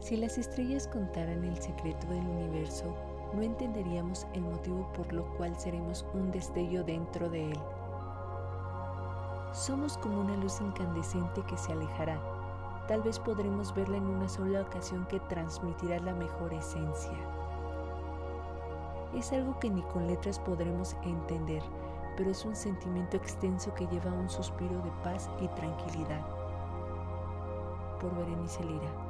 Si las estrellas contaran el secreto del universo, no entenderíamos el motivo por lo cual seremos un destello dentro de él. Somos como una luz incandescente que se alejará. Tal vez podremos verla en una sola ocasión que transmitirá la mejor esencia. Es algo que ni con letras podremos entender, pero es un sentimiento extenso que lleva a un suspiro de paz y tranquilidad. Por Berenice Lira.